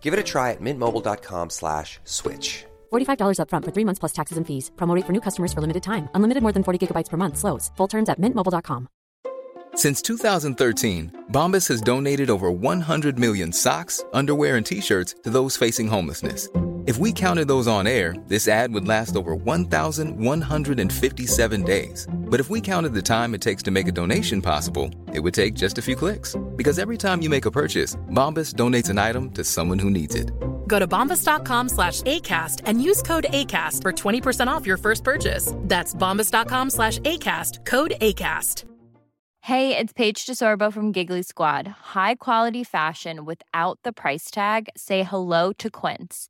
Give it a try at mintmobile.com slash switch. $45 upfront for three months plus taxes and fees. Promote for new customers for limited time. Unlimited more than 40 gigabytes per month. Slows. Full terms at mintmobile.com. Since 2013, Bombas has donated over 100 million socks, underwear, and t-shirts to those facing homelessness. If we counted those on air, this ad would last over 1,157 days. But if we counted the time it takes to make a donation possible, it would take just a few clicks. Because every time you make a purchase, Bombas donates an item to someone who needs it. Go to bombas.com slash ACAST and use code ACAST for 20% off your first purchase. That's bombas.com slash ACAST, code ACAST. Hey, it's Paige DeSorbo from Giggly Squad. High quality fashion without the price tag? Say hello to Quince.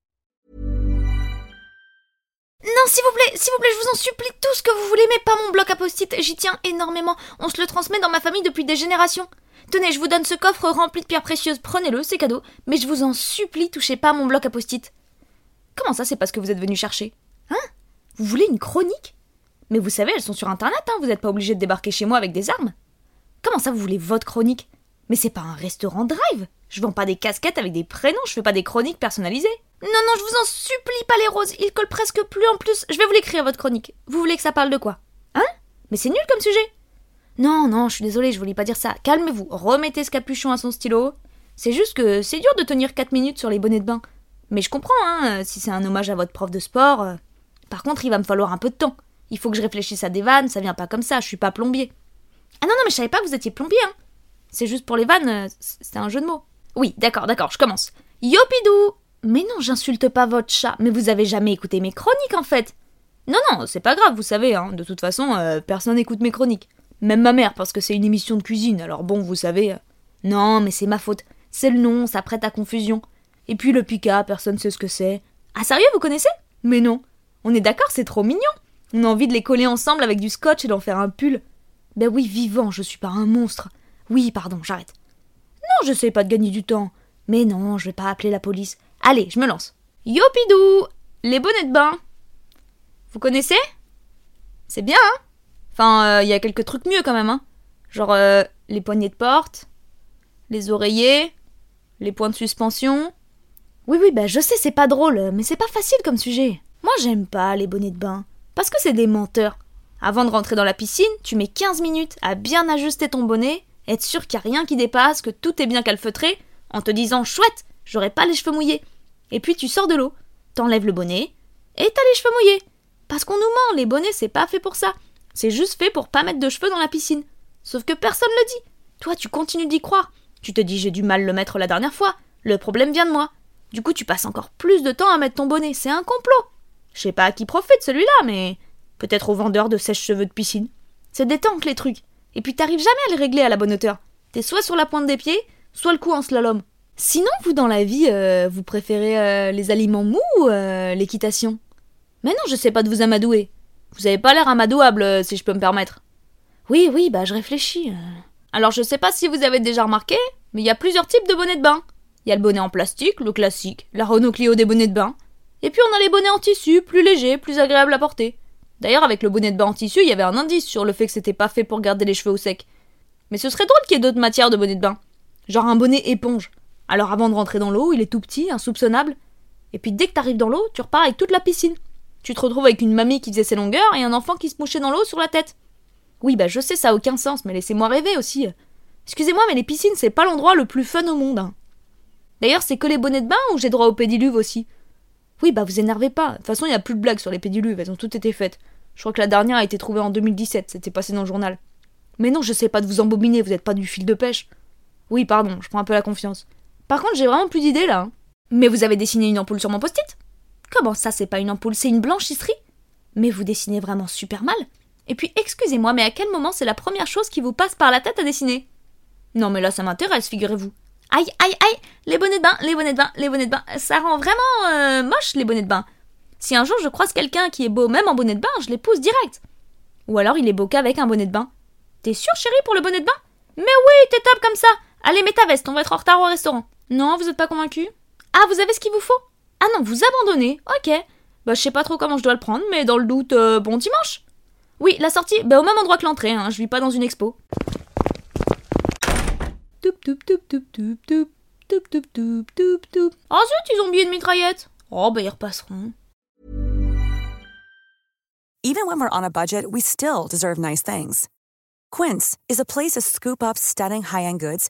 Non, s'il vous plaît, s'il vous plaît, je vous en supplie tout ce que vous voulez, mais pas mon bloc à. J'y tiens énormément. On se le transmet dans ma famille depuis des générations. Tenez, je vous donne ce coffre rempli de pierres précieuses. Prenez-le, c'est cadeau. Mais je vous en supplie, touchez pas mon bloc à. Comment ça, c'est parce que vous êtes venu chercher? Hein? Vous voulez une chronique? Mais vous savez, elles sont sur internet, hein, vous n'êtes pas obligé de débarquer chez moi avec des armes. Comment ça, vous voulez votre chronique? Mais c'est pas un restaurant drive Je vends pas des casquettes avec des prénoms, je fais pas des chroniques personnalisées. Non, non, je vous en supplie pas les roses, ils collent presque plus en plus. Je vais vous l'écrire, votre chronique. Vous voulez que ça parle de quoi? Hein? Mais c'est nul comme sujet Non, non, je suis désolée, je voulais pas dire ça. Calmez-vous, remettez ce capuchon à son stylo. C'est juste que c'est dur de tenir 4 minutes sur les bonnets de bain. Mais je comprends, hein, si c'est un hommage à votre prof de sport. euh. Par contre, il va me falloir un peu de temps. Il faut que je réfléchisse à des vannes, ça vient pas comme ça, je suis pas plombier. Ah non, non, mais je savais pas que vous étiez plombier, hein. C'est juste pour les vannes, euh, c- c'était un jeu de mots. Oui, d'accord, d'accord, je commence. Yopidou Mais non, j'insulte pas votre chat, mais vous avez jamais écouté mes chroniques en fait. Non, non, c'est pas grave, vous savez, hein. De toute façon, euh, personne n'écoute mes chroniques. Même ma mère, parce que c'est une émission de cuisine, alors bon, vous savez. euh. Non, mais c'est ma faute. C'est le nom, ça prête à confusion. Et puis le Pika, personne sait ce que c'est. Ah sérieux, vous connaissez? Mais non. On est d'accord, c'est trop mignon. On a envie de les coller ensemble avec du scotch et d'en faire un pull. Ben oui, vivant, je suis pas un monstre. Oui, pardon, j'arrête. Non, je sais pas de gagner du temps. Mais non, je vais pas appeler la police. Allez, je me lance. Yopidou Les bonnets de bain. Vous connaissez? C'est bien, hein? Enfin, il y a quelques trucs mieux quand même, hein Genre euh, les poignées de porte, les oreillers, les points de suspension. Oui, oui, bah je sais, c'est pas drôle, mais c'est pas facile comme sujet. Moi, j'aime pas les bonnets de bain. Parce que c'est des menteurs. Avant de rentrer dans la piscine, tu mets 15 minutes à bien ajuster ton bonnet, être sûr qu'il n'y a rien qui dépasse, que tout est bien calfeutré, en te disant chouette, j'aurai pas les cheveux mouillés. Et puis tu sors de l'eau, t'enlèves le bonnet, et t'as les cheveux mouillés. Parce qu'on nous ment, les bonnets c'est pas fait pour ça. C'est juste fait pour pas mettre de cheveux dans la piscine. Sauf que personne le dit. Toi, tu continues d'y croire. Tu te dis j'ai du mal le mettre la dernière fois. Le problème vient de moi. Du coup, tu passes encore plus de temps à mettre ton bonnet. C'est un complot. Je sais pas à qui profite celui-là, mais peut-être aux vendeurs de sèche-cheveux de piscine. C'est des tanks les trucs. Et puis t'arrives jamais à les régler à la bonne hauteur. T'es soit sur la pointe des pieds, soit le cou en slalom. Sinon, vous dans la vie, euh, vous préférez euh, les aliments mous ou euh, l'équitation? Mais non, je sais pas de vous amadouer. Vous avez pas l'air amadouable, si je peux me permettre. Oui, oui, bah je réfléchis. Alors je sais pas si vous avez déjà remarqué, mais il y a plusieurs types de bonnets de bain. Il y a le bonnet en plastique, le classique, la Renault Clio des bonnets de bain. Et puis on a les bonnets en tissu, plus légers, plus agréables à porter. D'ailleurs, avec le bonnet de bain en tissu, il y avait un indice sur le fait que c'était pas fait pour garder les cheveux au sec. Mais ce serait drôle qu'il y ait d'autres matières de bonnet de bain. Genre un bonnet éponge. Alors avant de rentrer dans l'eau, il est tout petit, insoupçonnable. Et puis dès que t'arrives dans l'eau, tu repars avec toute la piscine. Tu te retrouves avec une mamie qui faisait ses longueurs et un enfant qui se mouchait dans l'eau sur la tête. Oui, bah je sais, ça a aucun sens, mais laissez-moi rêver aussi. Excusez-moi, mais les piscines, c'est pas l'endroit le plus fun au monde. hein. D'ailleurs, c'est que les bonnets de bain ou j'ai droit au pédiluve aussi? Oui, bah vous énervez pas. De toute façon, il y a plus de blagues sur les pédiluves, elles ont toutes été faites. Je crois que la dernière a été trouvée en 2017, c'était passé dans le journal. Mais non, je sais pas de vous embobiner, vous êtes pas du fil de pêche. Oui, pardon, je prends un peu la confiance. Par contre, j'ai vraiment plus d'idées là. Mais vous avez dessiné une ampoule sur mon post-it? Comment ça, c'est pas une ampoule, c'est une blanchisserie? Mais vous dessinez vraiment super mal. Et puis, excusez-moi, mais à quel moment c'est la première chose qui vous passe par la tête à dessiner? Non, mais là, ça m'intéresse, figurez-vous. Aïe, aïe, aïe Les bonnets de bain, les bonnets de bain, les bonnets de bain. Ça rend vraiment euh, moche, les bonnets de bain. Si un jour je croise quelqu'un qui est beau même en bonnet de bain, je l'épouse direct. Ou alors il est beau qu'avec un bonnet de bain. T'es sûre, chérie, pour le bonnet de bain? Mais oui, t'es top comme ça Allez, mets ta veste, on va être en retard au restaurant. Non, vous êtes pas convaincu? Ah, vous avez ce qu'il vous faut? Ah non, vous abandonnez Ok. Bah, je sais pas trop comment je dois le prendre, mais dans le doute, euh, bon dimanche Oui, la sortie, bah, au même endroit que l'entrée, hein, je vis pas dans une expo. Oh zut, ils ont oublié une mitraillette Oh, bah, ils repasseront. Even when we're on a budget, we still deserve nice things. Quince is a place to scoop up stunning high-end goods